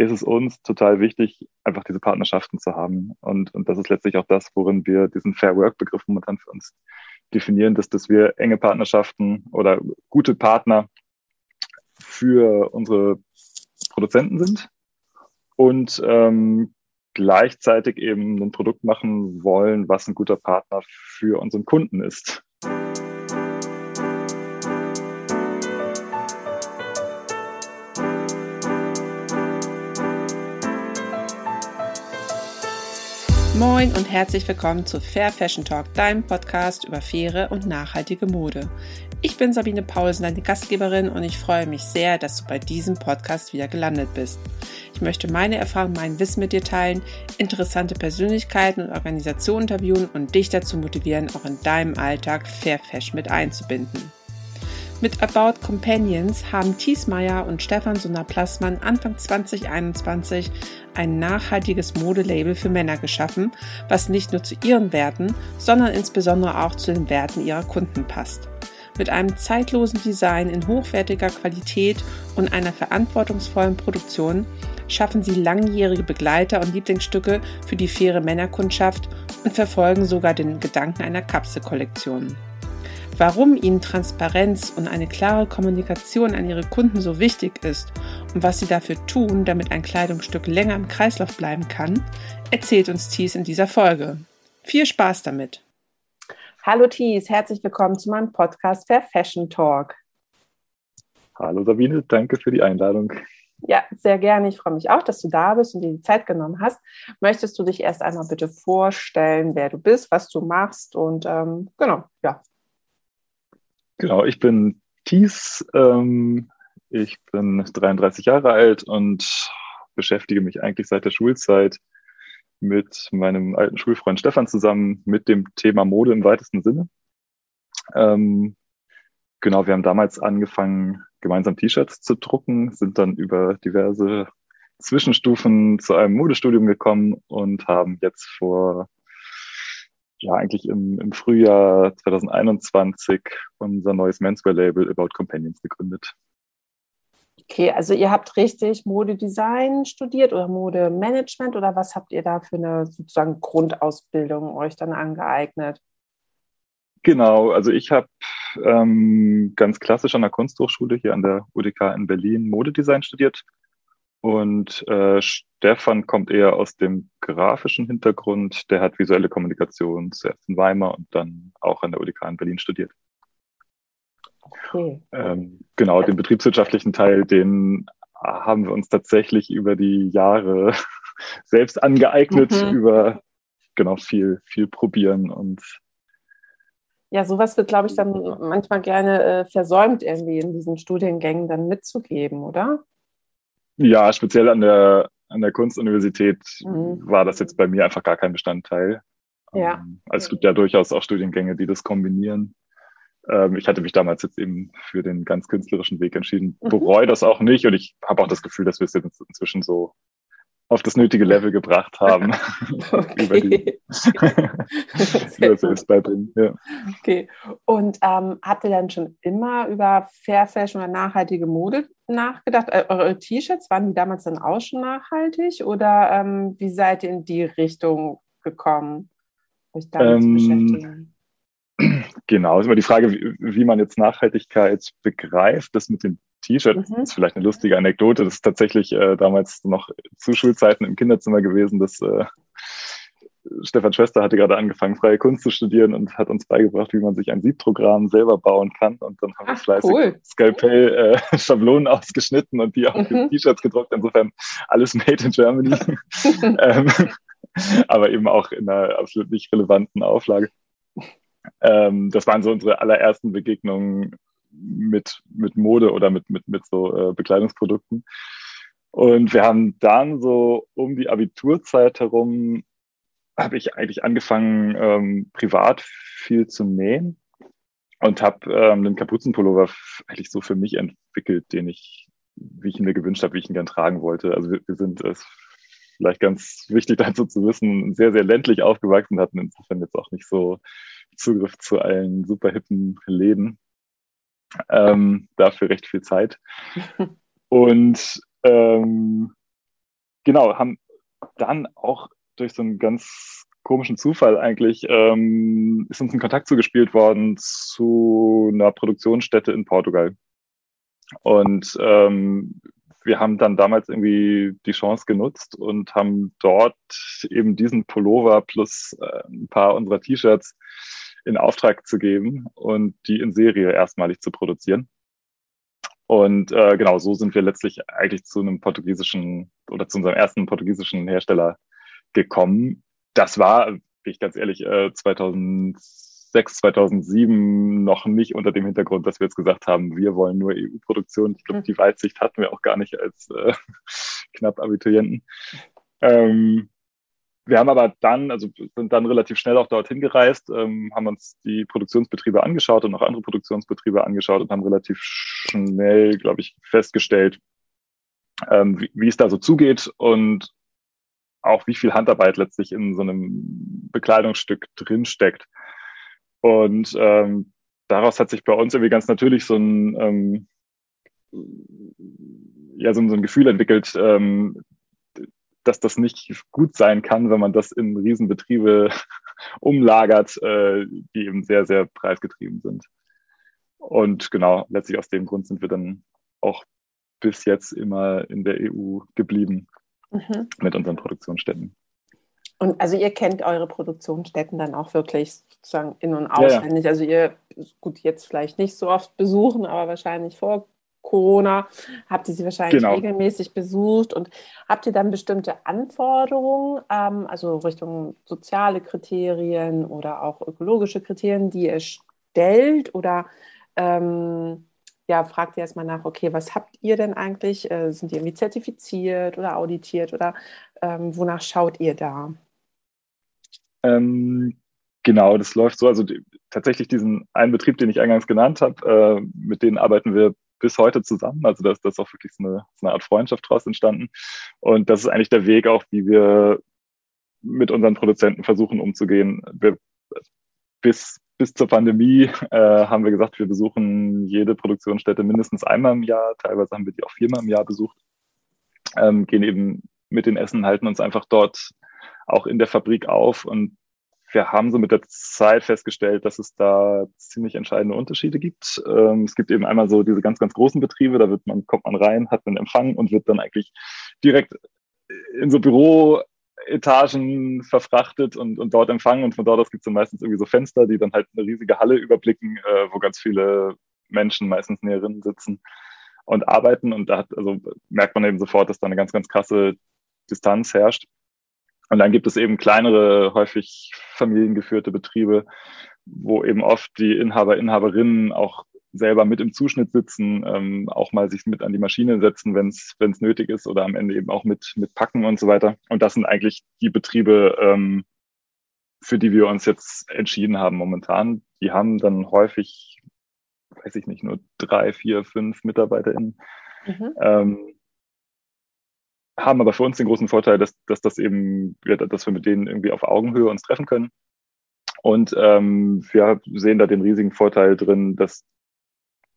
ist es uns total wichtig, einfach diese Partnerschaften zu haben. Und, und das ist letztlich auch das, worin wir diesen Fair Work-Begriff momentan für uns definieren, dass, dass wir enge Partnerschaften oder gute Partner für unsere Produzenten sind und ähm, gleichzeitig eben ein Produkt machen wollen, was ein guter Partner für unseren Kunden ist. Moin und herzlich willkommen zu Fair Fashion Talk, deinem Podcast über faire und nachhaltige Mode. Ich bin Sabine Paulsen, deine Gastgeberin und ich freue mich sehr, dass du bei diesem Podcast wieder gelandet bist. Ich möchte meine Erfahrungen, mein Wissen mit dir teilen, interessante Persönlichkeiten und Organisationen interviewen und dich dazu motivieren, auch in deinem Alltag Fair Fashion mit einzubinden. Mit About Companions haben Thiesmeier und Stefan Sunner-Plassmann Anfang 2021 ein nachhaltiges Modelabel für Männer geschaffen, was nicht nur zu ihren Werten, sondern insbesondere auch zu den Werten ihrer Kunden passt. Mit einem zeitlosen Design in hochwertiger Qualität und einer verantwortungsvollen Produktion schaffen sie langjährige Begleiter und Lieblingsstücke für die faire Männerkundschaft und verfolgen sogar den Gedanken einer Kapselkollektion. Warum ihnen Transparenz und eine klare Kommunikation an ihre Kunden so wichtig ist und was sie dafür tun, damit ein Kleidungsstück länger im Kreislauf bleiben kann, erzählt uns Thies in dieser Folge. Viel Spaß damit! Hallo Thies, herzlich willkommen zu meinem Podcast Fair Fashion Talk. Hallo Sabine, danke für die Einladung. Ja, sehr gerne. Ich freue mich auch, dass du da bist und dir die Zeit genommen hast. Möchtest du dich erst einmal bitte vorstellen, wer du bist, was du machst und ähm, genau, ja, Genau, ich bin Thies, ähm, ich bin 33 Jahre alt und beschäftige mich eigentlich seit der Schulzeit mit meinem alten Schulfreund Stefan zusammen mit dem Thema Mode im weitesten Sinne. Ähm, genau, wir haben damals angefangen, gemeinsam T-Shirts zu drucken, sind dann über diverse Zwischenstufen zu einem Modestudium gekommen und haben jetzt vor ja eigentlich im, im Frühjahr 2021 unser neues Menswear-Label About Companions gegründet. Okay, also ihr habt richtig Modedesign studiert oder Modemanagement oder was habt ihr da für eine sozusagen Grundausbildung euch dann angeeignet? Genau, also ich habe ähm, ganz klassisch an der Kunsthochschule hier an der UDK in Berlin Modedesign studiert und äh, Stefan kommt eher aus dem grafischen Hintergrund. Der hat visuelle Kommunikation zuerst in Weimar und dann auch an der UDK in Berlin studiert. Okay. Ähm, genau, den betriebswirtschaftlichen Teil, den haben wir uns tatsächlich über die Jahre selbst angeeignet, mhm. über genau viel, viel probieren und ja, sowas wird, glaube ich, dann manchmal gerne äh, versäumt, irgendwie in diesen Studiengängen dann mitzugeben, oder? Ja, speziell an der, an der Kunstuniversität mhm. war das jetzt bei mir einfach gar kein Bestandteil. Ja. Ähm, also es gibt ja durchaus auch Studiengänge, die das kombinieren. Ähm, ich hatte mich damals jetzt eben für den ganz künstlerischen Weg entschieden, mhm. bereue das auch nicht und ich habe auch das Gefühl, dass wir es jetzt inzwischen so auf das nötige Level gebracht haben. über die über Selbstbeibringen. Ja. Okay. Und ähm, habt ihr dann schon immer über Fair Fashion oder nachhaltige Mode nachgedacht? Äh, eure T-Shirts, waren die damals dann auch schon nachhaltig oder ähm, wie seid ihr in die Richtung gekommen, euch damit ähm, zu beschäftigen? Genau, ist immer die Frage, wie, wie man jetzt Nachhaltigkeit begreift. Das mit den T-Shirt. Mhm. Das ist vielleicht eine lustige Anekdote. Das ist tatsächlich äh, damals noch zu Schulzeiten im Kinderzimmer gewesen, dass äh, Stefan Schwester hatte gerade angefangen, freie Kunst zu studieren und hat uns beigebracht, wie man sich ein Siebprogramm selber bauen kann. Und dann haben wir fleißig cool. Skalpell äh, Schablonen ausgeschnitten und die auf mhm. T-Shirts gedruckt. Insofern alles made in Germany. ähm, aber eben auch in einer absolut nicht relevanten Auflage. Ähm, das waren so unsere allerersten Begegnungen mit, mit Mode oder mit, mit, mit so äh, Bekleidungsprodukten. Und wir haben dann so um die Abiturzeit herum, habe ich eigentlich angefangen, ähm, privat viel zu nähen und habe ähm, den Kapuzenpullover eigentlich so für mich entwickelt, den ich, wie ich ihn mir gewünscht habe, wie ich ihn gern tragen wollte. Also wir, wir sind es vielleicht ganz wichtig dazu zu wissen, sehr, sehr ländlich aufgewachsen, hatten insofern jetzt auch nicht so Zugriff zu allen super hippen Läden ähm, dafür recht viel Zeit. Und ähm, genau, haben dann auch durch so einen ganz komischen Zufall eigentlich ähm, ist uns ein Kontakt zugespielt worden zu einer Produktionsstätte in Portugal. Und ähm, wir haben dann damals irgendwie die Chance genutzt und haben dort eben diesen Pullover plus äh, ein paar unserer T-Shirts in Auftrag zu geben und die in Serie erstmalig zu produzieren. Und äh, genau so sind wir letztlich eigentlich zu einem portugiesischen oder zu unserem ersten portugiesischen Hersteller gekommen. Das war, bin ich ganz ehrlich, äh, 2006, 2007 noch nicht unter dem Hintergrund, dass wir jetzt gesagt haben, wir wollen nur EU-Produktion. Ich glaube, hm. die Weitsicht hatten wir auch gar nicht als äh, knapp Abiturienten. Ähm, wir haben aber dann, also sind dann relativ schnell auch dorthin gereist, ähm, haben uns die Produktionsbetriebe angeschaut und auch andere Produktionsbetriebe angeschaut und haben relativ schnell, glaube ich, festgestellt, ähm, wie, wie es da so zugeht und auch wie viel Handarbeit letztlich in so einem Bekleidungsstück drinsteckt. Und ähm, daraus hat sich bei uns irgendwie ganz natürlich so ein, ähm, ja, so, so ein Gefühl entwickelt, ähm, dass das nicht gut sein kann, wenn man das in Riesenbetriebe umlagert, äh, die eben sehr, sehr preisgetrieben sind. Und genau, letztlich aus dem Grund sind wir dann auch bis jetzt immer in der EU geblieben mhm. mit unseren Produktionsstätten. Und also ihr kennt eure Produktionsstätten dann auch wirklich sozusagen in- und auswendig. Ja, ja. Also ihr, gut, jetzt vielleicht nicht so oft besuchen, aber wahrscheinlich vor Corona habt ihr sie wahrscheinlich genau. regelmäßig besucht und habt ihr dann bestimmte Anforderungen, ähm, also Richtung soziale Kriterien oder auch ökologische Kriterien, die ihr stellt oder ähm, ja, fragt ihr erstmal nach, okay, was habt ihr denn eigentlich? Äh, sind die irgendwie zertifiziert oder auditiert oder ähm, wonach schaut ihr da? Ähm, genau, das läuft so. Also die, tatsächlich diesen einen Betrieb, den ich eingangs genannt habe, äh, mit denen arbeiten wir bis heute zusammen. Also da ist das auch wirklich so eine, so eine Art Freundschaft draus entstanden. Und das ist eigentlich der Weg auch, wie wir mit unseren Produzenten versuchen umzugehen. Wir, bis, bis zur Pandemie äh, haben wir gesagt, wir besuchen jede Produktionsstätte mindestens einmal im Jahr. Teilweise haben wir die auch viermal im Jahr besucht. Ähm, gehen eben mit den Essen, halten uns einfach dort auch in der Fabrik auf und wir haben so mit der Zeit festgestellt, dass es da ziemlich entscheidende Unterschiede gibt. Ähm, es gibt eben einmal so diese ganz, ganz großen Betriebe, da wird man, kommt man rein, hat einen Empfang und wird dann eigentlich direkt in so Büroetagen verfrachtet und, und dort empfangen. Und von dort aus gibt es dann meistens irgendwie so Fenster, die dann halt eine riesige Halle überblicken, äh, wo ganz viele Menschen, meistens Näherinnen, sitzen und arbeiten. Und da hat, also merkt man eben sofort, dass da eine ganz, ganz krasse Distanz herrscht. Und dann gibt es eben kleinere, häufig familiengeführte Betriebe, wo eben oft die Inhaber, Inhaberinnen auch selber mit im Zuschnitt sitzen, ähm, auch mal sich mit an die Maschine setzen, wenn es nötig ist oder am Ende eben auch mit, mit packen und so weiter. Und das sind eigentlich die Betriebe, ähm, für die wir uns jetzt entschieden haben momentan. Die haben dann häufig, weiß ich nicht, nur drei, vier, fünf MitarbeiterInnen. Mhm. Ähm, haben aber für uns den großen Vorteil, dass, dass das eben, dass wir mit denen irgendwie auf Augenhöhe uns treffen können. Und ähm, wir sehen da den riesigen Vorteil drin, dass,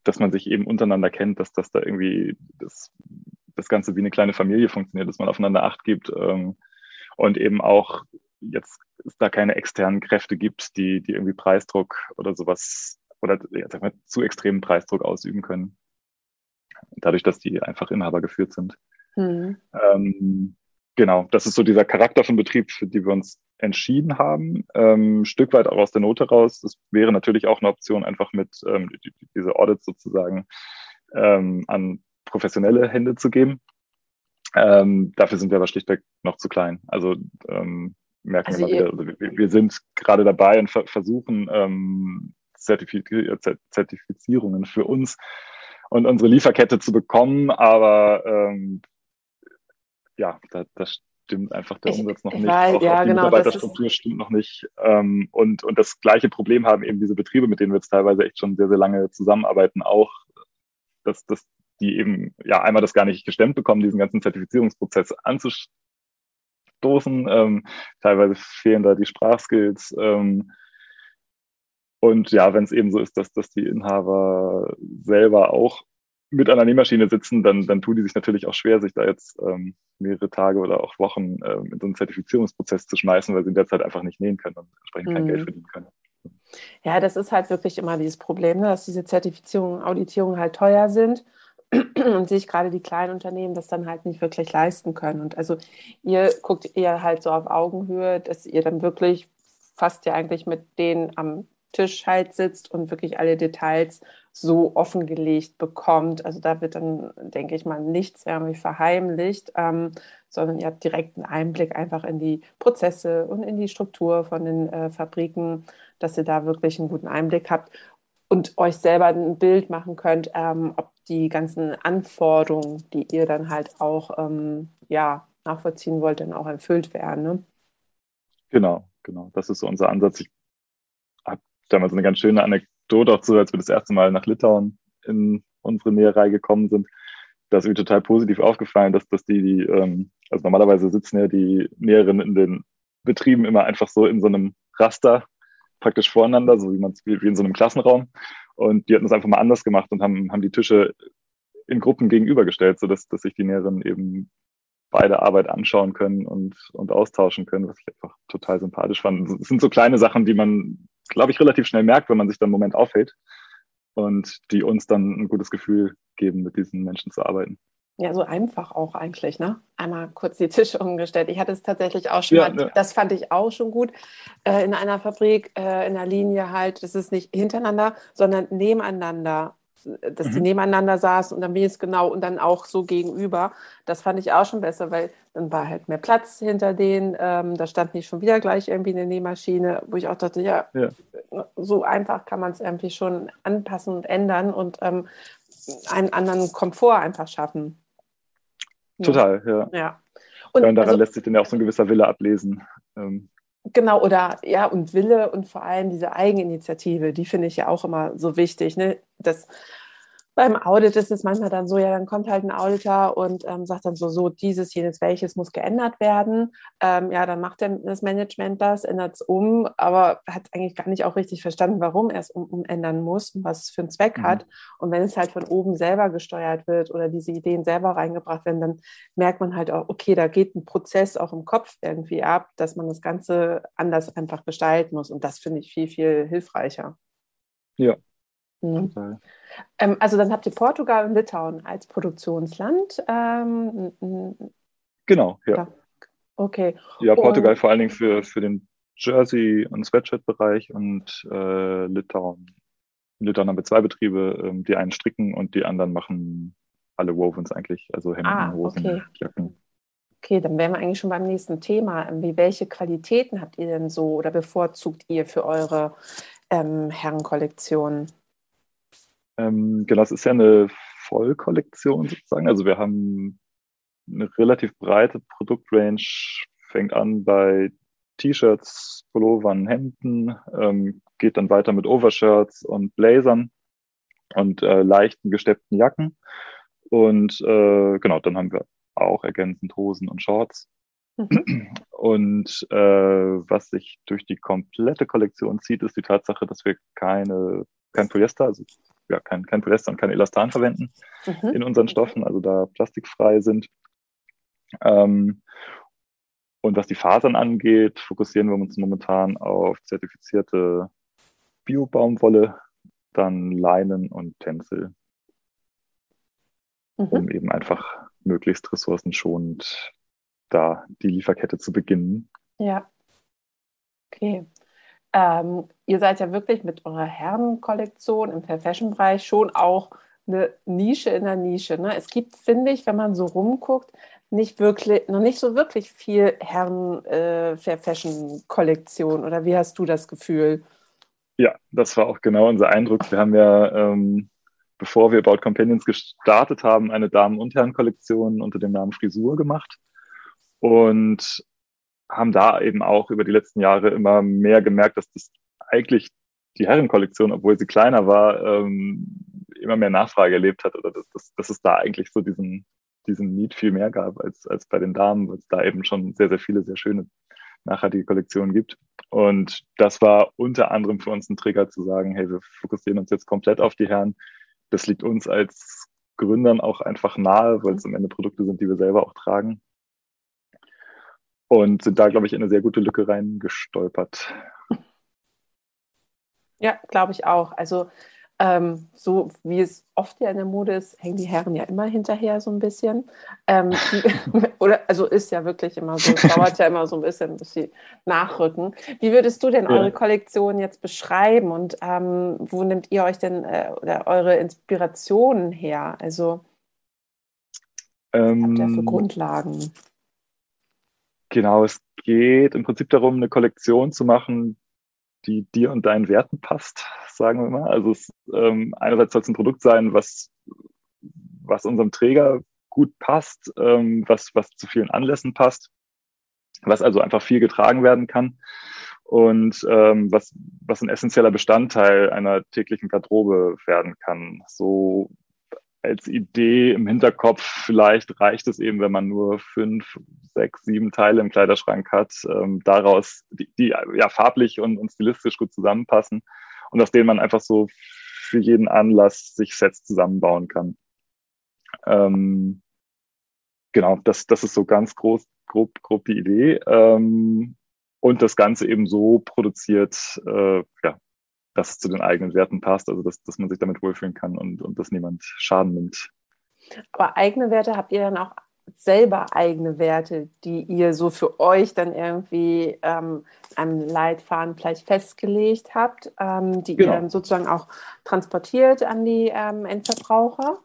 dass man sich eben untereinander kennt, dass das da irgendwie das, das Ganze wie eine kleine Familie funktioniert, dass man aufeinander Acht gibt ähm, und eben auch jetzt es da keine externen Kräfte gibt, die, die irgendwie Preisdruck oder sowas oder ja, sag mal, zu extremen Preisdruck ausüben können. Dadurch, dass die einfach Inhaber geführt sind. Mhm. Ähm, genau, das ist so dieser Charakter von Betrieb, für die wir uns entschieden haben. Ähm, ein Stück weit auch aus der Note raus. Das wäre natürlich auch eine Option, einfach mit ähm, die, diese Audits sozusagen ähm, an professionelle Hände zu geben. Ähm, dafür sind wir aber schlichtweg noch zu klein. Also ähm, merken also wir mal wieder, also wir, wir, sind gerade dabei und ver versuchen ähm, Zertifiz Zertifizierungen für uns und unsere Lieferkette zu bekommen, aber ähm, ja, da, das stimmt einfach der Umsatz noch nicht. Weiß, auch, ja, auch die genau, Mitarbeiterstruktur stimmt noch nicht. Ähm, und, und das gleiche Problem haben eben diese Betriebe, mit denen wir jetzt teilweise echt schon sehr, sehr lange zusammenarbeiten, auch, dass, dass die eben ja einmal das gar nicht gestemmt bekommen, diesen ganzen Zertifizierungsprozess anzustoßen. Ähm, teilweise fehlen da die Sprachskills. Ähm, und ja, wenn es eben so ist, dass, dass die Inhaber selber auch mit einer Nähmaschine sitzen, dann, dann tun die sich natürlich auch schwer, sich da jetzt ähm, mehrere Tage oder auch Wochen ähm, in so einen Zertifizierungsprozess zu schmeißen, weil sie in der Zeit einfach nicht nähen können und entsprechend kein mhm. Geld verdienen können. Ja, das ist halt wirklich immer dieses Problem, ne, dass diese Zertifizierungen, Auditierungen halt teuer sind und sich gerade die kleinen Unternehmen das dann halt nicht wirklich leisten können. Und also ihr guckt eher halt so auf Augenhöhe, dass ihr dann wirklich fast ja eigentlich mit denen am Tisch halt sitzt und wirklich alle Details so offengelegt bekommt. Also da wird dann, denke ich mal, nichts irgendwie verheimlicht, ähm, sondern ihr habt direkten Einblick einfach in die Prozesse und in die Struktur von den äh, Fabriken, dass ihr da wirklich einen guten Einblick habt und euch selber ein Bild machen könnt, ähm, ob die ganzen Anforderungen, die ihr dann halt auch ähm, ja, nachvollziehen wollt, dann auch erfüllt werden. Ne? Genau, genau. Das ist so unser Ansatz. Ich damals eine ganz schöne Anekdote auch zu, als wir das erste Mal nach Litauen in unsere Näherei gekommen sind. Da ist mir total positiv aufgefallen, dass, dass die, die ähm, also normalerweise sitzen ja die Näherinnen in den Betrieben immer einfach so in so einem Raster praktisch voreinander, so wie man es wie in so einem Klassenraum. Und die hatten es einfach mal anders gemacht und haben, haben die Tische in Gruppen gegenübergestellt, sodass dass sich die Näherinnen eben beide Arbeit anschauen können und, und austauschen können, was ich einfach total sympathisch fand. Es sind so kleine Sachen, die man glaube ich, relativ schnell merkt, wenn man sich dann einen Moment aufhält und die uns dann ein gutes Gefühl geben, mit diesen Menschen zu arbeiten. Ja, so einfach auch eigentlich, ne? Einmal kurz die Tische umgestellt. Ich hatte es tatsächlich auch schon ja, mal, ne. das fand ich auch schon gut, äh, in einer Fabrik, äh, in der Linie halt, das ist nicht hintereinander, sondern nebeneinander dass mhm. die nebeneinander saßen und dann es genau und dann auch so gegenüber. Das fand ich auch schon besser, weil dann war halt mehr Platz hinter denen. Ähm, da stand nicht schon wieder gleich irgendwie eine Nähmaschine, wo ich auch dachte, ja, ja. so einfach kann man es irgendwie schon anpassen und ändern und ähm, einen anderen Komfort einfach schaffen. Total, ja. ja. Und, ja, und daran also, lässt sich dann ja auch so ein gewisser Wille ablesen. Ähm, Genau, oder ja, und Wille und vor allem diese Eigeninitiative, die finde ich ja auch immer so wichtig. Ne? Das beim Audit ist es manchmal dann so, ja, dann kommt halt ein Auditor und ähm, sagt dann so, so, dieses, jenes, welches muss geändert werden. Ähm, ja, dann macht dann das Management das, ändert es um, aber hat eigentlich gar nicht auch richtig verstanden, warum er es um, umändern muss und was es für einen Zweck mhm. hat. Und wenn es halt von oben selber gesteuert wird oder diese Ideen selber reingebracht werden, dann merkt man halt auch, okay, da geht ein Prozess auch im Kopf irgendwie ab, dass man das Ganze anders einfach gestalten muss. Und das finde ich viel, viel hilfreicher. Ja, Mhm. Ähm, also dann habt ihr Portugal und Litauen als Produktionsland. Ähm, genau, ja. Da. Okay. Ja, Portugal und, vor allen Dingen für, für den Jersey- und Sweatshirt-Bereich und äh, Litauen. In Litauen haben wir zwei Betriebe, ähm, die einen stricken und die anderen machen alle Wovens eigentlich, also Hemden, ah, Hosen, okay. Jacken. Okay, dann wären wir eigentlich schon beim nächsten Thema. Wie, welche Qualitäten habt ihr denn so oder bevorzugt ihr für eure ähm, Herrenkollektion? Ähm, genau, es ist ja eine Vollkollektion sozusagen. Also wir haben eine relativ breite Produktrange, fängt an bei T-Shirts, Pullovern, Hemden, ähm, geht dann weiter mit Overshirts und Blazern und äh, leichten gesteppten Jacken. Und äh, genau, dann haben wir auch ergänzend Hosen und Shorts. Mhm. Und äh, was sich durch die komplette Kollektion zieht, ist die Tatsache, dass wir keine, kein Polyester, also ja, kein, kein Polyester und kein Elastan verwenden mhm. in unseren Stoffen, also da plastikfrei sind. Ähm, und was die Fasern angeht, fokussieren wir uns momentan auf zertifizierte Biobaumwolle, dann Leinen und Tencel, mhm. um eben einfach möglichst ressourcenschonend da die Lieferkette zu beginnen. Ja. Okay. Ähm, ihr seid ja wirklich mit eurer Herrenkollektion im Fair Fashion-Bereich schon auch eine Nische in der Nische. Ne? Es gibt, finde ich, wenn man so rumguckt, nicht wirklich, noch nicht so wirklich viel Herren äh, Fair Fashion-Kollektion. Oder wie hast du das Gefühl? Ja, das war auch genau unser Eindruck. Wir haben ja, ähm, bevor wir About Companions gestartet haben, eine Damen- und Herren-Kollektion unter dem Namen Frisur gemacht. Und haben da eben auch über die letzten Jahre immer mehr gemerkt, dass das eigentlich die Herrenkollektion, obwohl sie kleiner war, ähm, immer mehr Nachfrage erlebt hat oder dass, dass, dass es da eigentlich so diesen, diesen Need viel mehr gab als, als bei den Damen, weil es da eben schon sehr, sehr viele sehr schöne nachhaltige Kollektionen gibt. Und das war unter anderem für uns ein Trigger zu sagen, hey, wir fokussieren uns jetzt komplett auf die Herren. Das liegt uns als Gründern auch einfach nahe, weil es am Ende Produkte sind, die wir selber auch tragen. Und sind da, glaube ich, in eine sehr gute Lücke reingestolpert. Ja, glaube ich auch. Also ähm, so wie es oft ja in der Mode ist, hängen die Herren ja immer hinterher so ein bisschen. Ähm, die, oder also ist ja wirklich immer so, es dauert ja immer so ein bisschen, bis sie nachrücken. Wie würdest du denn ja. eure Kollektion jetzt beschreiben und ähm, wo nehmt ihr euch denn äh, oder eure Inspirationen her? Also ähm, habt ihr für Grundlagen? Genau, es geht im Prinzip darum, eine Kollektion zu machen, die dir und deinen Werten passt, sagen wir mal. Also es, ähm, einerseits soll es ein Produkt sein, was, was unserem Träger gut passt, ähm, was, was zu vielen Anlässen passt, was also einfach viel getragen werden kann und ähm, was, was ein essentieller Bestandteil einer täglichen Garderobe werden kann. So als Idee im Hinterkopf, vielleicht reicht es eben, wenn man nur fünf, sechs, sieben Teile im Kleiderschrank hat, ähm, daraus, die, die ja farblich und, und stilistisch gut zusammenpassen und aus denen man einfach so für jeden Anlass sich Sets zusammenbauen kann. Ähm, genau, das, das ist so ganz groß, grob, grob die Idee. Ähm, und das Ganze eben so produziert, äh, ja, dass es zu den eigenen Werten passt, also dass, dass man sich damit wohlfühlen kann und, und dass niemand Schaden nimmt. Aber eigene Werte habt ihr dann auch selber eigene Werte, die ihr so für euch dann irgendwie ähm, einem Leitfaden vielleicht festgelegt habt, ähm, die genau. ihr dann sozusagen auch transportiert an die ähm, Endverbraucher?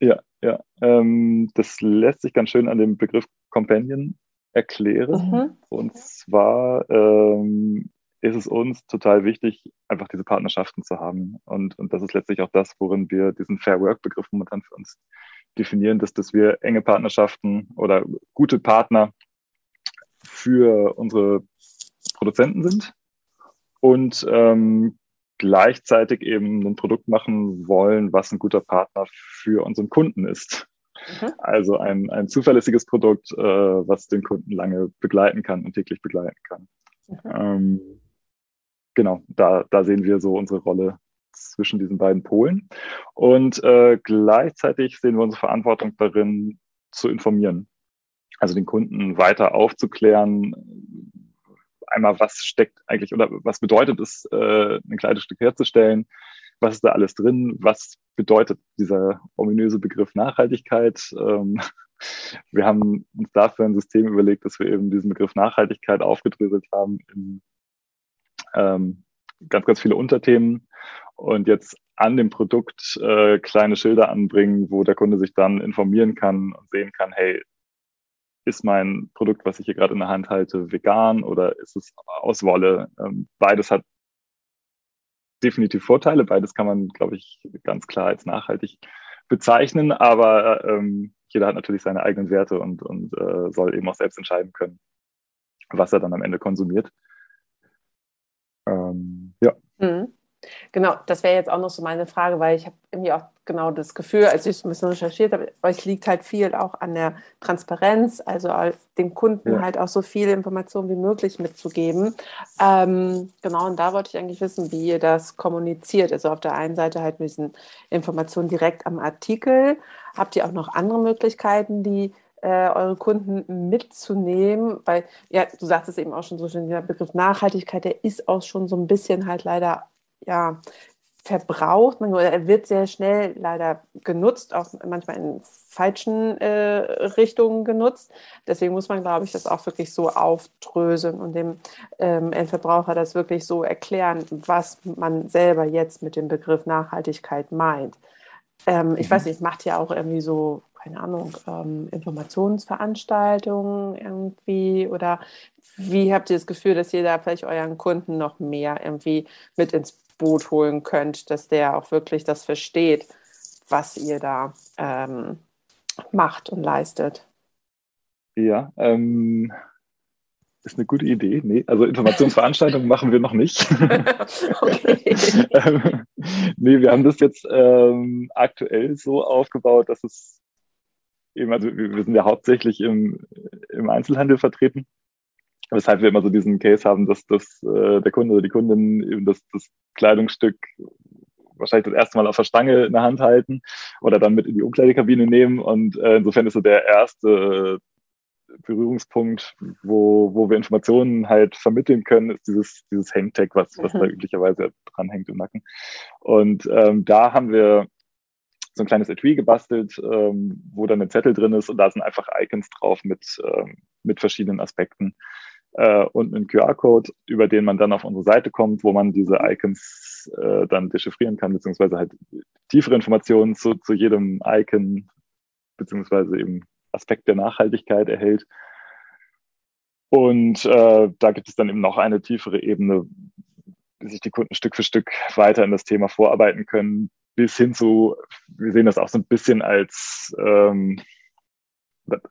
Ja, ja. Ähm, das lässt sich ganz schön an dem Begriff Companion erklären. Mhm. Und zwar ähm, ist es uns total wichtig, einfach diese Partnerschaften zu haben. Und, und das ist letztlich auch das, worin wir diesen Fair Work-Begriff momentan für uns definieren, dass, dass wir enge Partnerschaften oder gute Partner für unsere Produzenten sind und ähm, gleichzeitig eben ein Produkt machen wollen, was ein guter Partner für unseren Kunden ist. Mhm. Also ein, ein zuverlässiges Produkt, äh, was den Kunden lange begleiten kann und täglich begleiten kann. Mhm. Ähm, genau, da, da sehen wir so unsere Rolle zwischen diesen beiden Polen. Und äh, gleichzeitig sehen wir unsere Verantwortung darin, zu informieren. Also den Kunden weiter aufzuklären, einmal, was steckt eigentlich oder was bedeutet es, äh, ein Kleidungsstück herzustellen, was ist da alles drin, was bedeutet dieser ominöse Begriff Nachhaltigkeit. Ähm, wir haben uns dafür ein System überlegt, dass wir eben diesen Begriff Nachhaltigkeit aufgedröselt haben in ähm, ganz, ganz viele Unterthemen und jetzt an dem Produkt äh, kleine Schilder anbringen, wo der Kunde sich dann informieren kann und sehen kann, hey, ist mein Produkt, was ich hier gerade in der Hand halte, vegan oder ist es aus Wolle? Ähm, beides hat definitiv Vorteile, beides kann man, glaube ich, ganz klar als nachhaltig bezeichnen, aber ähm, jeder hat natürlich seine eigenen Werte und, und äh, soll eben auch selbst entscheiden können, was er dann am Ende konsumiert. Ähm, ja. Mhm. Genau, das wäre jetzt auch noch so meine Frage, weil ich habe irgendwie auch genau das Gefühl, als ich ein bisschen recherchiert habe, euch liegt halt viel auch an der Transparenz, also dem Kunden ja. halt auch so viele Informationen wie möglich mitzugeben. Ähm, genau, und da wollte ich eigentlich wissen, wie ihr das kommuniziert. Also auf der einen Seite halt mit diesen Informationen direkt am Artikel. Habt ihr auch noch andere Möglichkeiten, die äh, eure Kunden mitzunehmen, weil, ja, du sagtest eben auch schon so schön, der Begriff Nachhaltigkeit, der ist auch schon so ein bisschen halt leider, ja, verbraucht. Man, er wird sehr schnell leider genutzt, auch manchmal in falschen äh, Richtungen genutzt. Deswegen muss man, glaube ich, das auch wirklich so aufdröseln und dem ähm, Endverbraucher das wirklich so erklären, was man selber jetzt mit dem Begriff Nachhaltigkeit meint. Ähm, ich mhm. weiß nicht, macht ja auch irgendwie so keine Ahnung, ähm, Informationsveranstaltungen irgendwie? Oder wie habt ihr das Gefühl, dass ihr da vielleicht euren Kunden noch mehr irgendwie mit ins Boot holen könnt, dass der auch wirklich das versteht, was ihr da ähm, macht und leistet? Ja, ähm, ist eine gute Idee. Nee, also Informationsveranstaltungen machen wir noch nicht. okay. ähm, nee, wir haben das jetzt ähm, aktuell so aufgebaut, dass es eben, also wir sind ja hauptsächlich im, im Einzelhandel vertreten, weshalb wir immer so diesen Case haben, dass, dass äh, der Kunde oder die Kundin eben das, das Kleidungsstück wahrscheinlich das erste Mal auf der Stange in der Hand halten oder dann mit in die Umkleidekabine nehmen. Und äh, insofern ist so der erste Berührungspunkt, wo, wo wir Informationen halt vermitteln können, ist dieses, dieses Hangtag, was, was mhm. da üblicherweise dranhängt im Nacken. Und ähm, da haben wir so ein kleines Etui gebastelt, ähm, wo dann ein Zettel drin ist und da sind einfach Icons drauf mit, ähm, mit verschiedenen Aspekten äh, und einen QR-Code, über den man dann auf unsere Seite kommt, wo man diese Icons äh, dann dechiffrieren kann, beziehungsweise halt tiefere Informationen zu, zu jedem Icon, beziehungsweise eben Aspekt der Nachhaltigkeit erhält. Und äh, da gibt es dann eben noch eine tiefere Ebene, wie sich die Kunden Stück für Stück weiter in das Thema vorarbeiten können, bis hin zu, wir sehen das auch so ein bisschen als ähm,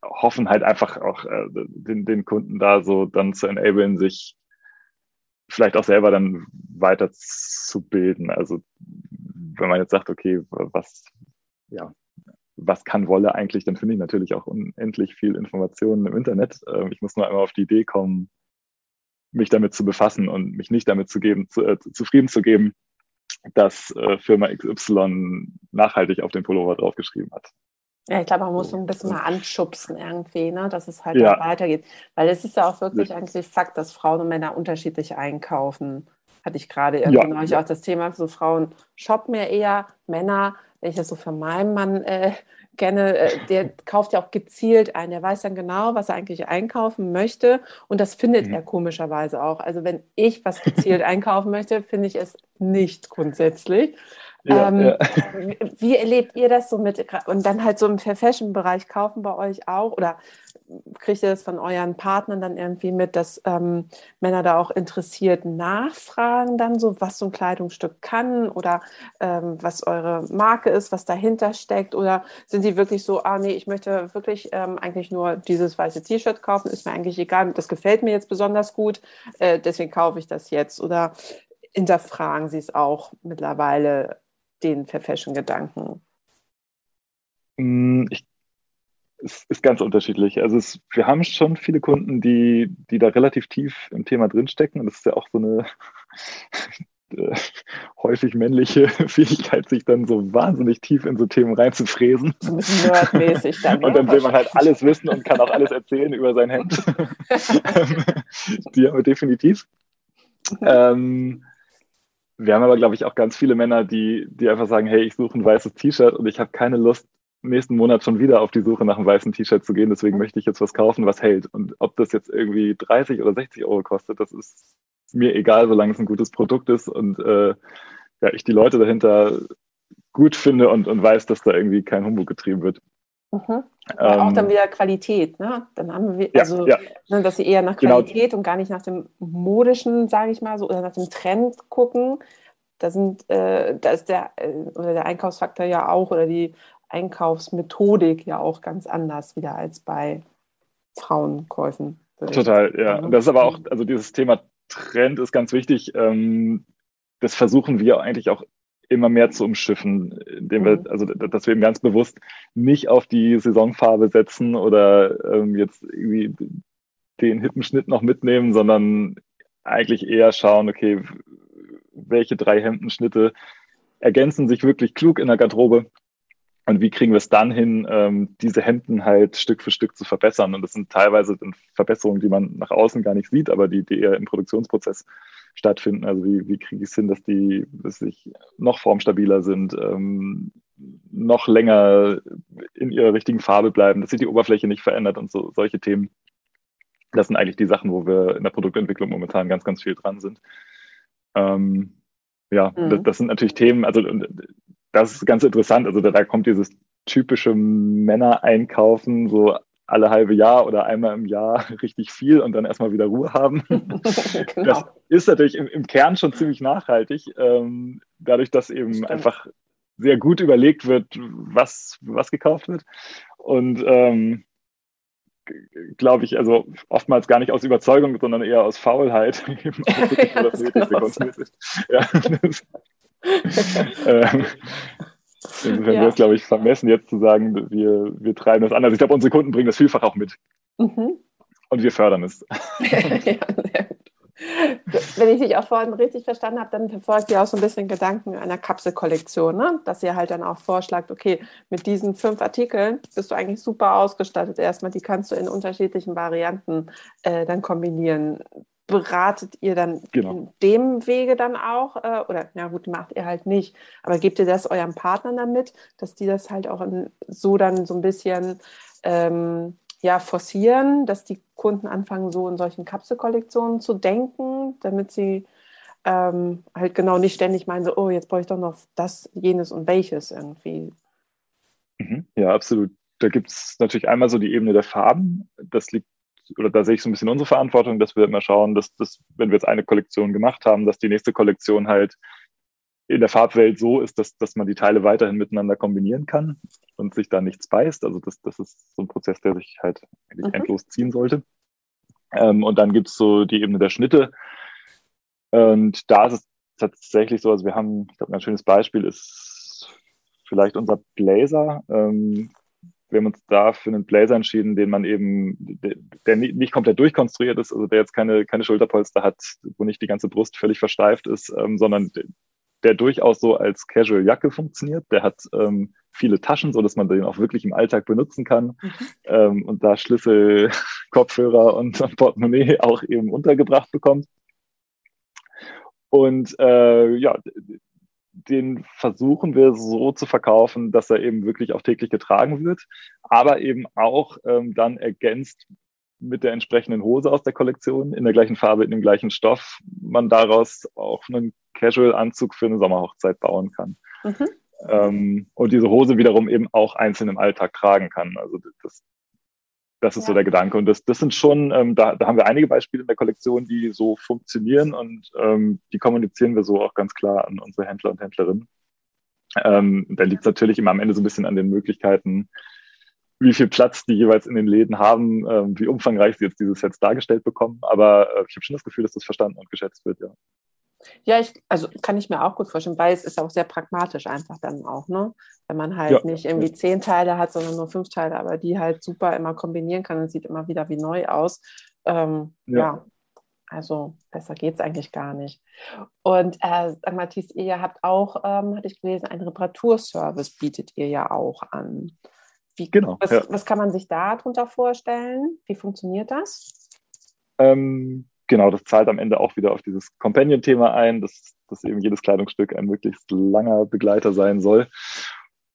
hoffen halt einfach auch äh, den, den Kunden da so dann zu enablen, sich vielleicht auch selber dann weiter zu bilden. Also wenn man jetzt sagt, okay, was, ja, was kann Wolle eigentlich, dann finde ich natürlich auch unendlich viel Informationen im Internet. Ähm, ich muss nur einmal auf die Idee kommen, mich damit zu befassen und mich nicht damit zu geben, zu, äh, zufrieden zu geben, dass äh, Firma XY nachhaltig auf den Pullover draufgeschrieben hat. Ja, ich glaube, man muss so ein bisschen mal anschubsen irgendwie, ne, dass es halt ja. weitergeht. Weil es ist ja auch wirklich ja. eigentlich Fakt, dass Frauen und Männer unterschiedlich einkaufen. Hatte ich gerade irgendwie ja. neulich auch das Thema, so Frauen shoppen ja eher, Männer, wenn ich das so von meinem Mann äh, kenne, äh, der kauft ja auch gezielt ein. Der weiß dann genau, was er eigentlich einkaufen möchte. Und das findet mhm. er komischerweise auch. Also wenn ich was gezielt einkaufen möchte, finde ich es nicht grundsätzlich. Ja, ähm, ja. Wie erlebt ihr das so mit, und dann halt so im Fashion-Bereich kaufen bei euch auch? Oder kriegt ihr das von euren Partnern dann irgendwie mit, dass ähm, Männer da auch interessiert nachfragen, dann so, was so ein Kleidungsstück kann oder ähm, was eure Marke ist, was dahinter steckt? Oder sind die wirklich so, ah nee, ich möchte wirklich ähm, eigentlich nur dieses weiße T-Shirt kaufen, ist mir eigentlich egal, das gefällt mir jetzt besonders gut, äh, deswegen kaufe ich das jetzt? Oder hinterfragen sie es auch mittlerweile, den Fair-Fashion-Gedanken? Mm, ich es ist ganz unterschiedlich. Also es, wir haben schon viele Kunden, die, die da relativ tief im Thema drinstecken. Und das ist ja auch so eine äh, häufig männliche Fähigkeit, sich dann so wahnsinnig tief in so Themen reinzufräsen. So nerdmäßig dann. und dann will man halt alles wissen und kann auch alles erzählen über sein Hemd. die haben wir definitiv. ähm, wir haben aber, glaube ich, auch ganz viele Männer, die, die einfach sagen, hey, ich suche ein weißes T-Shirt und ich habe keine Lust, nächsten Monat schon wieder auf die Suche nach einem weißen T-Shirt zu gehen. Deswegen möchte ich jetzt was kaufen, was hält. Und ob das jetzt irgendwie 30 oder 60 Euro kostet, das ist mir egal, solange es ein gutes Produkt ist und äh, ja, ich die Leute dahinter gut finde und, und weiß, dass da irgendwie kein Humbug getrieben wird. Mhm. Ähm, auch dann wieder Qualität, ne? Dann haben wir, also, ja, ja. Ne, dass sie eher nach genau. Qualität genau. und gar nicht nach dem modischen, sage ich mal, so, oder nach dem Trend gucken. Da sind, äh, da ist der, äh, oder der Einkaufsfaktor ja auch, oder die Einkaufsmethodik ja auch ganz anders wieder als bei Frauenkäufen. Total, ja. Und das ist aber auch, also dieses Thema Trend ist ganz wichtig. Ähm, das versuchen wir eigentlich auch immer mehr zu umschiffen, indem wir, mhm. also dass wir eben ganz bewusst nicht auf die Saisonfarbe setzen oder ähm, jetzt irgendwie den hippen Schnitt noch mitnehmen, sondern eigentlich eher schauen, okay, welche drei Hemdenschnitte ergänzen sich wirklich klug in der Garderobe und wie kriegen wir es dann hin, ähm, diese Hemden halt Stück für Stück zu verbessern? Und das sind teilweise Verbesserungen, die man nach außen gar nicht sieht, aber die, die eher im Produktionsprozess stattfinden. Also wie, wie kriege ich es hin, dass die dass sich noch formstabiler sind, ähm, noch länger in ihrer richtigen Farbe bleiben, dass sich die Oberfläche nicht verändert und so solche Themen. Das sind eigentlich die Sachen, wo wir in der Produktentwicklung momentan ganz, ganz viel dran sind. Ähm, ja, mhm. das, das, sind natürlich Themen, also das ist ganz interessant. Also da, da kommt dieses typische Männer-Einkaufen, so alle halbe Jahr oder einmal im Jahr richtig viel und dann erstmal wieder Ruhe haben. genau. Das ist natürlich im, im, Kern schon ziemlich nachhaltig, ähm, dadurch, dass eben Stimmt. einfach sehr gut überlegt wird, was, was gekauft wird. Und ähm, glaube ich, also oftmals gar nicht aus Überzeugung, sondern eher aus Faulheit. ja, das ja, ähm, insofern ja. wäre es, glaube ich, vermessen, jetzt zu sagen, wir, wir treiben das anders. Ich glaube, unsere Kunden bringen das vielfach auch mit. Mhm. Und wir fördern es. ja. Wenn ich dich auch vorhin richtig verstanden habe, dann verfolgt ihr auch so ein bisschen Gedanken einer Kapselkollektion, ne? dass ihr halt dann auch vorschlagt, okay, mit diesen fünf Artikeln bist du eigentlich super ausgestattet. Erstmal, die kannst du in unterschiedlichen Varianten äh, dann kombinieren. Beratet ihr dann genau. in dem Wege dann auch, äh, oder na gut, macht ihr halt nicht, aber gebt ihr das eurem Partner damit, dass die das halt auch in, so dann so ein bisschen ähm, ja, forcieren, dass die Kunden anfangen, so in solchen Kapselkollektionen zu denken, damit sie ähm, halt genau nicht ständig meinen, so, oh, jetzt brauche ich doch noch das, jenes und welches irgendwie. Mhm. Ja, absolut. Da gibt es natürlich einmal so die Ebene der Farben. Das liegt, oder da sehe ich so ein bisschen unsere Verantwortung, dass wir immer schauen, dass, dass wenn wir jetzt eine Kollektion gemacht haben, dass die nächste Kollektion halt in der Farbwelt so ist, dass, dass man die Teile weiterhin miteinander kombinieren kann und sich da nichts beißt. Also das, das ist so ein Prozess, der sich halt eigentlich mhm. endlos ziehen sollte. Ähm, und dann gibt's so die Ebene der Schnitte. Und da ist es tatsächlich so, also wir haben, ich glaube, ein schönes Beispiel ist vielleicht unser Blazer. Ähm, wir haben uns da für einen Blazer entschieden, den man eben, der, nicht komplett durchkonstruiert ist, also der jetzt keine, keine Schulterpolster hat, wo nicht die ganze Brust völlig versteift ist, ähm, sondern der durchaus so als Casual-Jacke funktioniert. Der hat ähm, viele Taschen, so dass man den auch wirklich im Alltag benutzen kann. Mhm. Ähm, und da Schlüssel, Kopfhörer und, und Portemonnaie auch eben untergebracht bekommt. Und äh, ja, den versuchen wir so zu verkaufen, dass er eben wirklich auch täglich getragen wird, aber eben auch ähm, dann ergänzt mit der entsprechenden Hose aus der Kollektion in der gleichen Farbe, in dem gleichen Stoff, man daraus auch einen Casual-Anzug für eine Sommerhochzeit bauen kann. Mhm. Ähm, und diese Hose wiederum eben auch einzeln im Alltag tragen kann. Also das, das ist ja. so der Gedanke. Und das, das sind schon, ähm, da, da haben wir einige Beispiele in der Kollektion, die so funktionieren und ähm, die kommunizieren wir so auch ganz klar an unsere Händler und Händlerinnen. Ähm, da liegt es natürlich immer am Ende so ein bisschen an den Möglichkeiten, wie viel Platz die jeweils in den Läden haben, ähm, wie umfangreich sie jetzt diese Sets dargestellt bekommen. Aber äh, ich habe schon das Gefühl, dass das verstanden und geschätzt wird, ja. Ja, ich, also kann ich mir auch gut vorstellen, weil es ist auch sehr pragmatisch einfach dann auch, ne? Wenn man halt ja. nicht irgendwie zehn Teile hat, sondern nur fünf Teile, aber die halt super immer kombinieren kann und sieht immer wieder wie neu aus. Ähm, ja. ja. also besser geht es eigentlich gar nicht. Und äh, Matthias, ihr habt auch, ähm, hatte ich gelesen, einen Reparaturservice bietet ihr ja auch an. Wie, genau. Was, ja. was kann man sich darunter vorstellen? Wie funktioniert das? Ähm, genau, das zahlt am Ende auch wieder auf dieses Companion-Thema ein, dass, dass eben jedes Kleidungsstück ein möglichst langer Begleiter sein soll.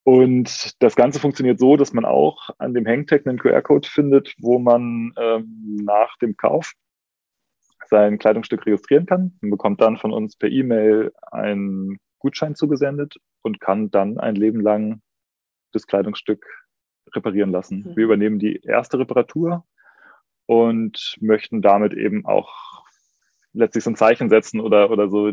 Und das Ganze funktioniert so, dass man auch an dem Hangtag einen QR-Code findet, wo man ähm, nach dem Kauf sein Kleidungsstück registrieren kann und bekommt dann von uns per E-Mail einen Gutschein zugesendet und kann dann ein Leben lang das Kleidungsstück reparieren lassen. Mhm. Wir übernehmen die erste Reparatur und möchten damit eben auch letztlich so ein Zeichen setzen oder, oder so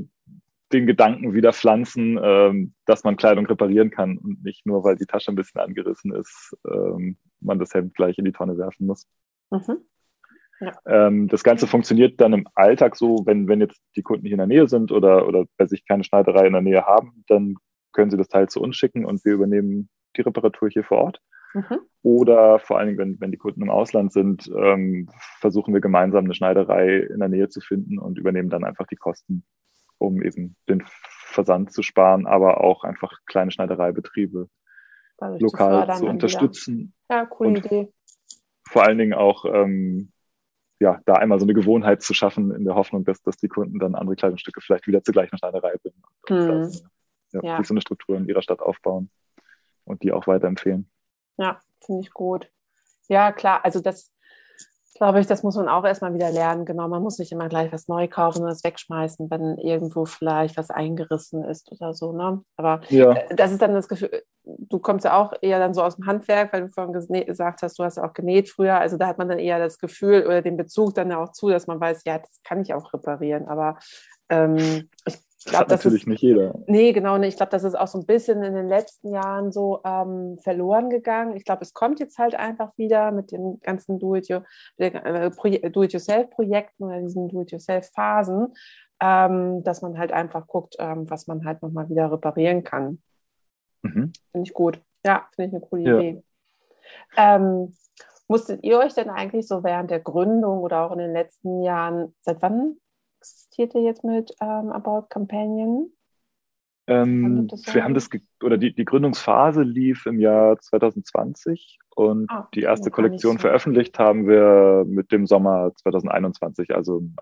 den Gedanken wieder pflanzen, ähm, dass man Kleidung reparieren kann und nicht nur, weil die Tasche ein bisschen angerissen ist, ähm, man das Hemd gleich in die Tonne werfen muss. Mhm. Ja. Ähm, das Ganze funktioniert dann im Alltag so, wenn, wenn jetzt die Kunden hier in der Nähe sind oder, oder bei sich keine Schneiderei in der Nähe haben, dann können sie das Teil zu uns schicken und wir übernehmen die Reparatur hier vor Ort. Mhm. Oder vor allen Dingen, wenn, wenn die Kunden im Ausland sind, ähm, versuchen wir gemeinsam eine Schneiderei in der Nähe zu finden und übernehmen dann einfach die Kosten, um eben den Versand zu sparen, aber auch einfach kleine Schneidereibetriebe lokal zu, zu unterstützen. Wieder. Ja, coole und Idee. Vor allen Dingen auch ähm, ja, da einmal so eine Gewohnheit zu schaffen, in der Hoffnung, dass, dass die Kunden dann andere Kleidungsstücke vielleicht wieder zur gleichen Schneiderei bringen. Und hm. ja, ja. so eine Struktur in ihrer Stadt aufbauen und die auch weiterempfehlen. Ja, finde ich gut. Ja, klar, also das glaube ich, das muss man auch erstmal wieder lernen. Genau, man muss nicht immer gleich was neu kaufen und es wegschmeißen, wenn irgendwo vielleicht was eingerissen ist oder so. Ne? Aber ja. Äh, das ist dann das Gefühl, du kommst ja auch eher dann so aus dem Handwerk, weil du vorhin gesagt hast, du hast ja auch genäht früher. Also da hat man dann eher das Gefühl oder den Bezug dann ja auch zu, dass man weiß, ja, das kann ich auch reparieren. Aber ähm, ich glaub, das natürlich ist, nicht jeder. Nee, genau nicht. Ich glaube, das ist auch so ein bisschen in den letzten Jahren so ähm, verloren gegangen. Ich glaube, es kommt jetzt halt einfach wieder mit den ganzen äh, Do-it-yourself-Projekten oder diesen Do-it-yourself-Phasen, ähm, dass man halt einfach guckt, ähm, was man halt nochmal wieder reparieren kann. Mhm. Finde ich gut. Ja, finde ich eine coole ja. Idee. Ähm, musstet ihr euch denn eigentlich so während der Gründung oder auch in den letzten Jahren, seit wann existiert ihr jetzt mit ähm, About Companion? Ähm, wir haben das, oder die, die Gründungsphase lief im Jahr 2020 und ah, die erste Kollektion so. veröffentlicht haben wir mit dem Sommer 2021, also am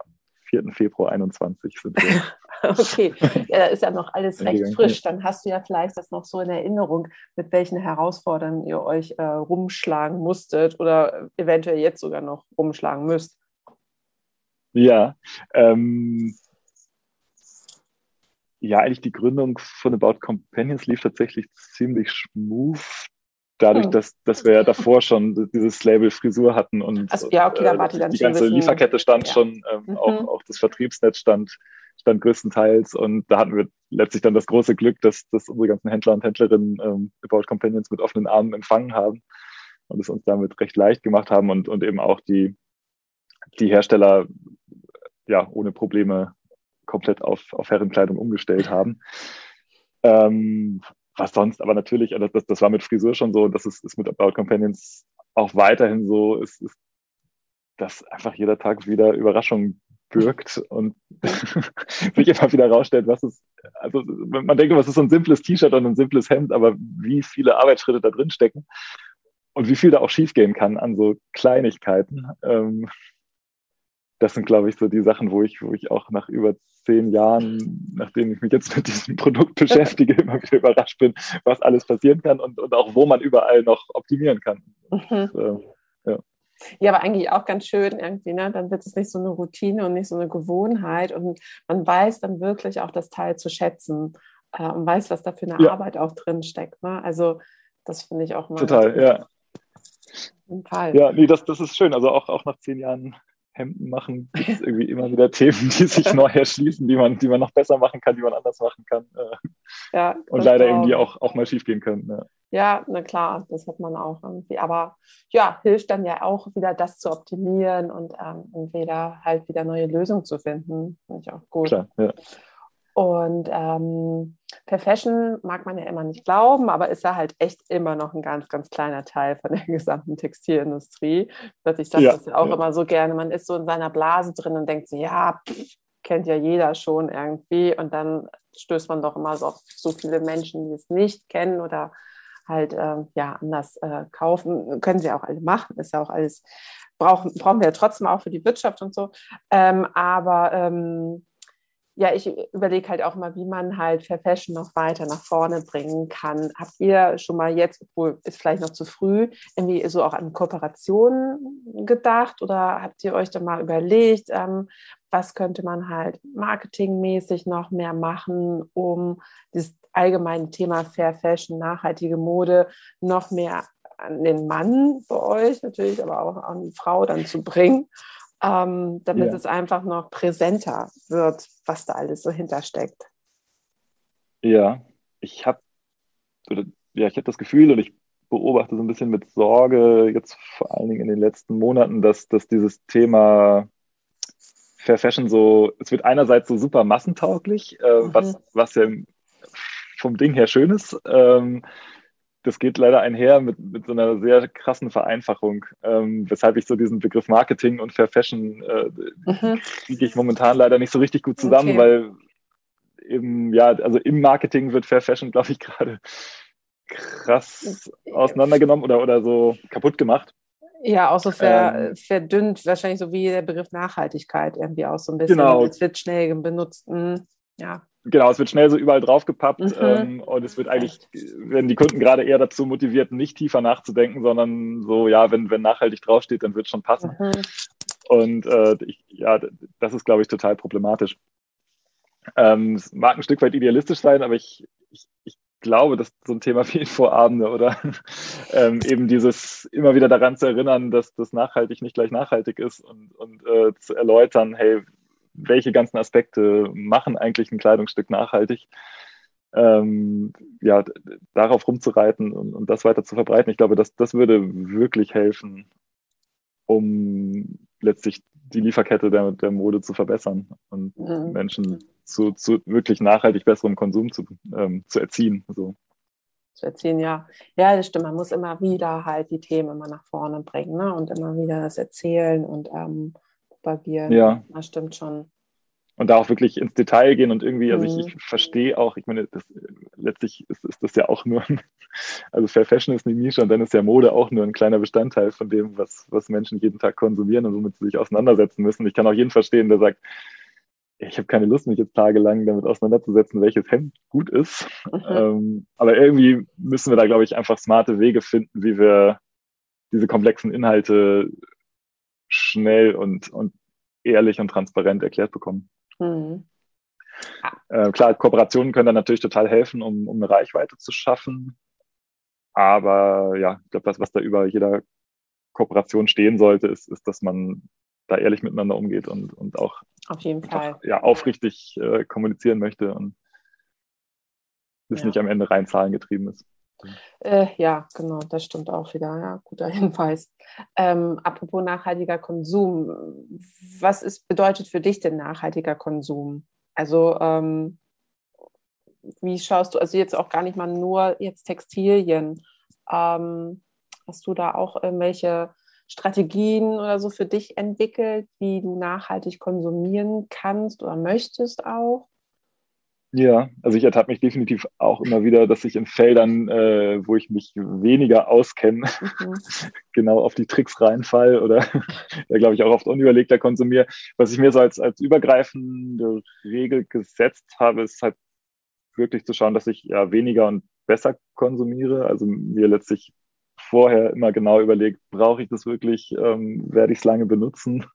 4. Februar 2021 sind wir. okay, ja, ist ja noch alles recht frisch. Dann hast du ja vielleicht das noch so in Erinnerung, mit welchen Herausforderungen ihr euch äh, rumschlagen musstet oder eventuell jetzt sogar noch rumschlagen müsst. Ja, ähm, ja, eigentlich die Gründung von About Companions lief tatsächlich ziemlich smooth. Dadurch, hm. dass, dass wir ja davor schon dieses Label Frisur hatten und also, ja, okay, dann äh, die, die ganze wissen. Lieferkette stand ja. schon, ähm, mhm. auch, auch das Vertriebsnetz stand, stand größtenteils und da hatten wir letztlich dann das große Glück, dass, dass unsere ganzen Händler und Händlerinnen ähm, About Companions mit offenen Armen empfangen haben und es uns damit recht leicht gemacht haben und, und eben auch die, die Hersteller ja ohne Probleme komplett auf, auf Herrenkleidung umgestellt haben. Ähm, was sonst, aber natürlich, also das, das war mit Frisur schon so, das ist, ist mit About Companions auch weiterhin so, ist, ist dass einfach jeder Tag wieder Überraschungen birgt und sich immer wieder rausstellt, was ist, also man denkt, was ist so ein simples T-Shirt und ein simples Hemd, aber wie viele Arbeitsschritte da drin stecken und wie viel da auch schiefgehen kann an so Kleinigkeiten. Ähm, das sind, glaube ich, so die Sachen, wo ich, wo ich auch nach über zehn Jahren, nachdem ich mich jetzt mit diesem Produkt beschäftige, immer wieder überrascht bin, was alles passieren kann und, und auch wo man überall noch optimieren kann. Mhm. Und, äh, ja. Ja, aber eigentlich auch ganz schön irgendwie, ne? Dann wird es nicht so eine Routine und nicht so eine Gewohnheit und man weiß dann wirklich auch das Teil zu schätzen äh, und weiß, was da für eine ja. Arbeit auch drin steckt. Ne? Also das finde ich auch mal. Total, ja. Ja, nee, das, das ist schön. Also auch, auch nach zehn Jahren Hemden machen, gibt es irgendwie immer wieder Themen, die sich neu erschließen, die man, die man noch besser machen kann, die man anders machen kann. Äh, ja, und leider irgendwie auch, auch mal schief gehen können. Ja. ja, na klar, das hat man auch irgendwie. Aber ja, hilft dann ja auch wieder, das zu optimieren und ähm, entweder halt wieder neue Lösungen zu finden. Finde ich auch gut. Klar, ja. Und ähm, per Fashion mag man ja immer nicht glauben, aber ist ja halt echt immer noch ein ganz, ganz kleiner Teil von der gesamten Textilindustrie. Ich sage ja, das ja auch ja. immer so gerne. Man ist so in seiner Blase drin und denkt so, ja, pff, kennt ja jeder schon irgendwie. Und dann stößt man doch immer so auf so viele Menschen, die es nicht kennen oder halt äh, ja anders äh, kaufen. Können sie auch alle machen, ist ja auch alles, brauchen, brauchen wir ja trotzdem auch für die Wirtschaft und so. Ähm, aber ähm, ja, ich überlege halt auch mal, wie man halt Fair Fashion noch weiter nach vorne bringen kann. Habt ihr schon mal jetzt, obwohl ist vielleicht noch zu früh, irgendwie so auch an Kooperationen gedacht oder habt ihr euch da mal überlegt, ähm, was könnte man halt marketingmäßig noch mehr machen, um dieses allgemeine Thema Fair Fashion, nachhaltige Mode noch mehr an den Mann bei euch natürlich, aber auch an die Frau dann zu bringen? Ähm, damit ja. es einfach noch präsenter wird, was da alles so hintersteckt. Ja, ich habe ja, ich habe das Gefühl und ich beobachte so ein bisschen mit Sorge jetzt vor allen Dingen in den letzten Monaten, dass, dass dieses Thema Fair Fashion so, es wird einerseits so super massentauglich, äh, mhm. was, was ja vom Ding her schön ist. Ähm, das geht leider einher mit, mit so einer sehr krassen Vereinfachung, ähm, weshalb ich so diesen Begriff Marketing und Fair Fashion äh, mhm. kriege ich momentan leider nicht so richtig gut zusammen, okay. weil eben, ja, also im Marketing wird Fair Fashion, glaube ich, gerade krass auseinandergenommen oder, oder so kaputt gemacht. Ja, auch so ver, ähm, verdünnt, wahrscheinlich so wie der Begriff Nachhaltigkeit irgendwie auch so ein bisschen. Genau. Es wird schnell benutzt. Hm, ja genau, es wird schnell so überall draufgepappt mhm. ähm, und es wird eigentlich, werden die Kunden gerade eher dazu motiviert, nicht tiefer nachzudenken, sondern so, ja, wenn, wenn nachhaltig draufsteht, dann wird es schon passen. Mhm. Und äh, ich, ja, das ist, glaube ich, total problematisch. Ähm, es mag ein Stück weit idealistisch sein, aber ich, ich, ich glaube, dass so ein Thema wie Infoabende oder ähm, eben dieses immer wieder daran zu erinnern, dass das nachhaltig nicht gleich nachhaltig ist und, und äh, zu erläutern, hey, welche ganzen Aspekte machen eigentlich ein Kleidungsstück nachhaltig. Ähm, ja, darauf rumzureiten und, und, das weiter zu verbreiten. Ich glaube, das, das würde wirklich helfen, um letztlich die Lieferkette der, der Mode zu verbessern und mhm. Menschen zu, zu wirklich nachhaltig besserem Konsum zu, ähm, zu erziehen. So. Zu erziehen, ja. Ja, das stimmt. Man muss immer wieder halt die Themen immer nach vorne bringen ne? und immer wieder das erzählen und ähm, propagieren. Ja. Das stimmt schon. und da auch wirklich ins Detail gehen und irgendwie, also ich, ich mhm. verstehe auch, ich meine, das, letztlich ist, ist das ja auch nur, also Fair Fashion ist eine Nische und dann ist ja Mode auch nur ein kleiner Bestandteil von dem, was, was Menschen jeden Tag konsumieren und womit sie sich auseinandersetzen müssen. Ich kann auch jeden verstehen, der sagt, ich habe keine Lust, mich jetzt tagelang damit auseinanderzusetzen, welches Hemd gut ist. Mhm. Ähm, aber irgendwie müssen wir da, glaube ich, einfach smarte Wege finden, wie wir diese komplexen Inhalte schnell und, und ehrlich und transparent erklärt bekommen. Mhm. Äh, klar, Kooperationen können dann natürlich total helfen, um, um eine Reichweite zu schaffen. Aber ja, ich glaube, das, was da über jeder Kooperation stehen sollte, ist, ist, dass man da ehrlich miteinander umgeht und, und auch auf jeden Fall ja, aufrichtig äh, kommunizieren möchte und es ja. nicht am Ende rein Zahlen getrieben ist. Äh, ja, genau, das stimmt auch wieder. Ja, guter Hinweis. Ähm, apropos nachhaltiger Konsum, was ist, bedeutet für dich denn nachhaltiger Konsum? Also ähm, wie schaust du, also jetzt auch gar nicht mal nur jetzt Textilien, ähm, hast du da auch irgendwelche Strategien oder so für dich entwickelt, wie du nachhaltig konsumieren kannst oder möchtest auch? Ja, also ich ertappe mich definitiv auch immer wieder, dass ich in Feldern, äh, wo ich mich weniger auskenne, mhm. genau auf die Tricks reinfall oder da glaube ich auch oft unüberlegter konsumiere. Was ich mir so als, als übergreifende Regel gesetzt habe, ist halt wirklich zu schauen, dass ich ja weniger und besser konsumiere. Also mir letztlich vorher immer genau überlegt, brauche ich das wirklich, ähm, werde ich es lange benutzen?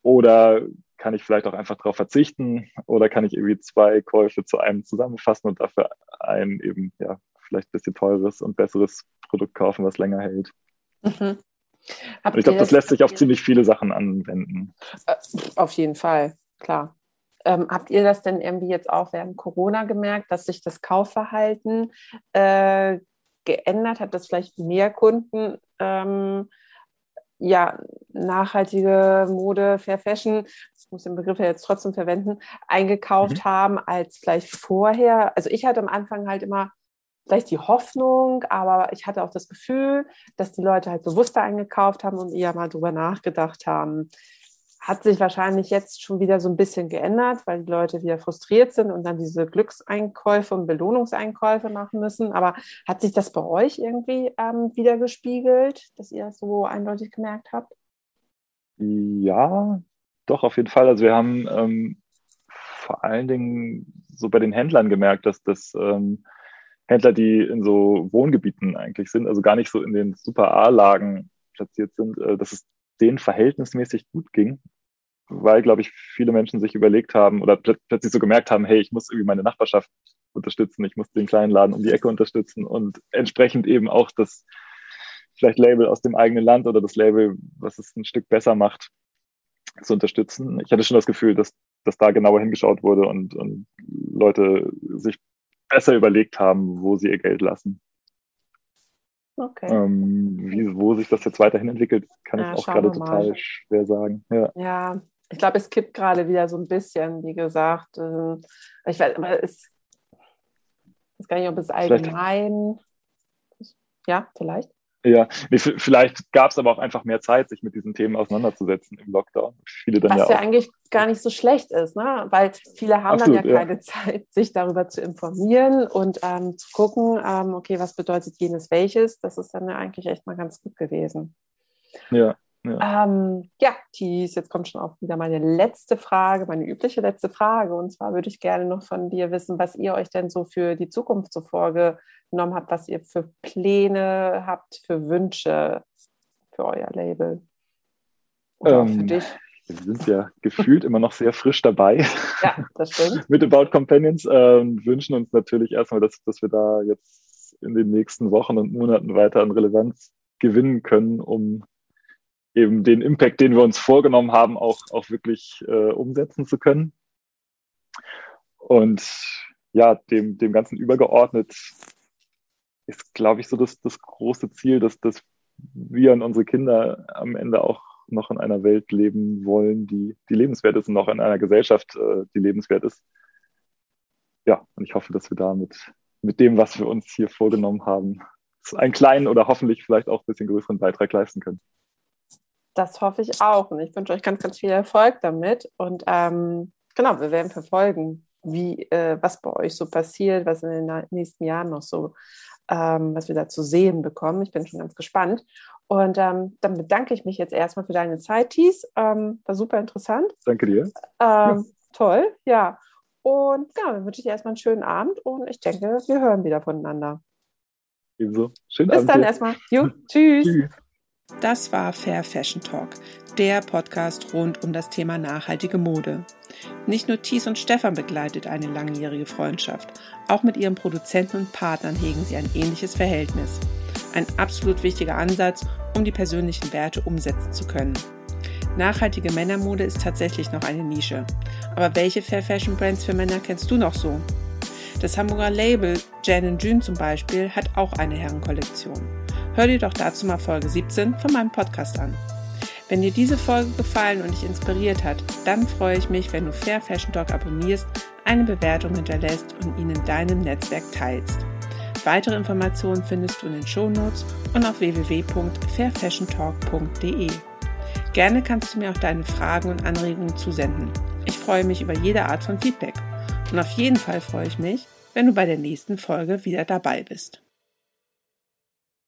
Oder kann ich vielleicht auch einfach darauf verzichten oder kann ich irgendwie zwei Käufe zu einem zusammenfassen und dafür ein eben, ja, vielleicht ein bisschen teures und besseres Produkt kaufen, was länger hält. Mhm. ich glaube, das lässt sich auf ziemlich viele Sachen anwenden. Äh, auf jeden Fall, klar. Ähm, habt ihr das denn irgendwie jetzt auch während Corona gemerkt, dass sich das Kaufverhalten äh, geändert hat, dass vielleicht mehr Kunden ähm, ja, nachhaltige Mode, Fair Fashion, muss den Begriff ja jetzt trotzdem verwenden, eingekauft mhm. haben als vielleicht vorher. Also ich hatte am Anfang halt immer vielleicht die Hoffnung, aber ich hatte auch das Gefühl, dass die Leute halt bewusster eingekauft haben und eher mal drüber nachgedacht haben, hat sich wahrscheinlich jetzt schon wieder so ein bisschen geändert, weil die Leute wieder frustriert sind und dann diese Glückseinkäufe und Belohnungseinkäufe machen müssen. Aber hat sich das bei euch irgendwie ähm, wieder gespiegelt, dass ihr das so eindeutig gemerkt habt? Ja, doch, auf jeden Fall. Also wir haben ähm, vor allen Dingen so bei den Händlern gemerkt, dass das ähm, Händler, die in so Wohngebieten eigentlich sind, also gar nicht so in den Super A-Lagen platziert sind, äh, dass es denen verhältnismäßig gut ging, weil, glaube ich, viele Menschen sich überlegt haben oder pl plötzlich so gemerkt haben, hey, ich muss irgendwie meine Nachbarschaft unterstützen, ich muss den kleinen Laden um die Ecke unterstützen und entsprechend eben auch das vielleicht Label aus dem eigenen Land oder das Label, was es ein Stück besser macht, zu unterstützen. Ich hatte schon das Gefühl, dass, dass da genauer hingeschaut wurde und, und Leute sich besser überlegt haben, wo sie ihr Geld lassen. Okay. Ähm, wie, wo sich das jetzt weiterhin entwickelt, kann ja, ich auch gerade total schwer sagen. Ja, ja ich glaube, es kippt gerade wieder so ein bisschen, wie gesagt. Äh, ich weiß, aber es weiß gar nicht, ob es allgemein. Vielleicht. Ja, vielleicht. Ja, nee, vielleicht gab es aber auch einfach mehr Zeit, sich mit diesen Themen auseinanderzusetzen im Lockdown. Viele dann Was ja, ja eigentlich gar nicht so schlecht ist, ne? weil viele haben Absolut, dann ja, ja, keine Zeit, sich darüber zu informieren und ähm, zu gucken, ähm, okay, was bedeutet jenes welches. Das ist dann ja eigentlich echt mal ganz gut gewesen. Ja. Ja, ähm, ja Thies, jetzt kommt schon auch wieder meine letzte Frage, meine übliche letzte Frage. Und zwar würde ich gerne noch von dir wissen, was ihr euch denn so für die Zukunft so vorgenommen habt, was ihr für Pläne habt, für Wünsche für euer Label. Oder ähm, für dich. Wir sind ja gefühlt immer noch sehr frisch dabei. Ja, das stimmt. Mit About Companions ähm, wünschen uns natürlich erstmal, dass, dass wir da jetzt in den nächsten Wochen und Monaten weiter an Relevanz gewinnen können, um eben den Impact, den wir uns vorgenommen haben, auch, auch wirklich äh, umsetzen zu können. Und ja, dem, dem Ganzen übergeordnet ist, glaube ich, so das, das große Ziel, dass, dass wir und unsere Kinder am Ende auch noch in einer Welt leben wollen, die, die lebenswert ist und noch in einer Gesellschaft, äh, die lebenswert ist. Ja, und ich hoffe, dass wir da mit, mit dem, was wir uns hier vorgenommen haben, einen kleinen oder hoffentlich vielleicht auch ein bisschen größeren Beitrag leisten können. Das hoffe ich auch. Und ich wünsche euch ganz, ganz viel Erfolg damit. Und ähm, genau, wir werden verfolgen, wie, äh, was bei euch so passiert, was in den nächsten Jahren noch so, ähm, was wir da zu sehen bekommen. Ich bin schon ganz gespannt. Und ähm, dann bedanke ich mich jetzt erstmal für deine Zeit, Thies. Ähm, war super interessant. Danke dir. Ja. Ähm, toll, ja. Und ja, dann wünsche ich dir erstmal einen schönen Abend und ich denke, wir hören wieder voneinander. Ebenso. Schönen Bis Abend. dann erstmal. Jo, tschüss. Tschüss. Das war Fair Fashion Talk, der Podcast rund um das Thema nachhaltige Mode. Nicht nur Thies und Stefan begleitet eine langjährige Freundschaft, auch mit ihren Produzenten und Partnern hegen sie ein ähnliches Verhältnis. Ein absolut wichtiger Ansatz, um die persönlichen Werte umsetzen zu können. Nachhaltige Männermode ist tatsächlich noch eine Nische. Aber welche Fair Fashion Brands für Männer kennst du noch so? Das Hamburger Label Jan June zum Beispiel hat auch eine Herrenkollektion. Hör dir doch dazu mal Folge 17 von meinem Podcast an. Wenn dir diese Folge gefallen und dich inspiriert hat, dann freue ich mich, wenn du Fair Fashion Talk abonnierst, eine Bewertung hinterlässt und ihn in deinem Netzwerk teilst. Weitere Informationen findest du in den Shownotes und auf www.fairfashiontalk.de. Gerne kannst du mir auch deine Fragen und Anregungen zusenden. Ich freue mich über jede Art von Feedback. Und auf jeden Fall freue ich mich, wenn du bei der nächsten Folge wieder dabei bist.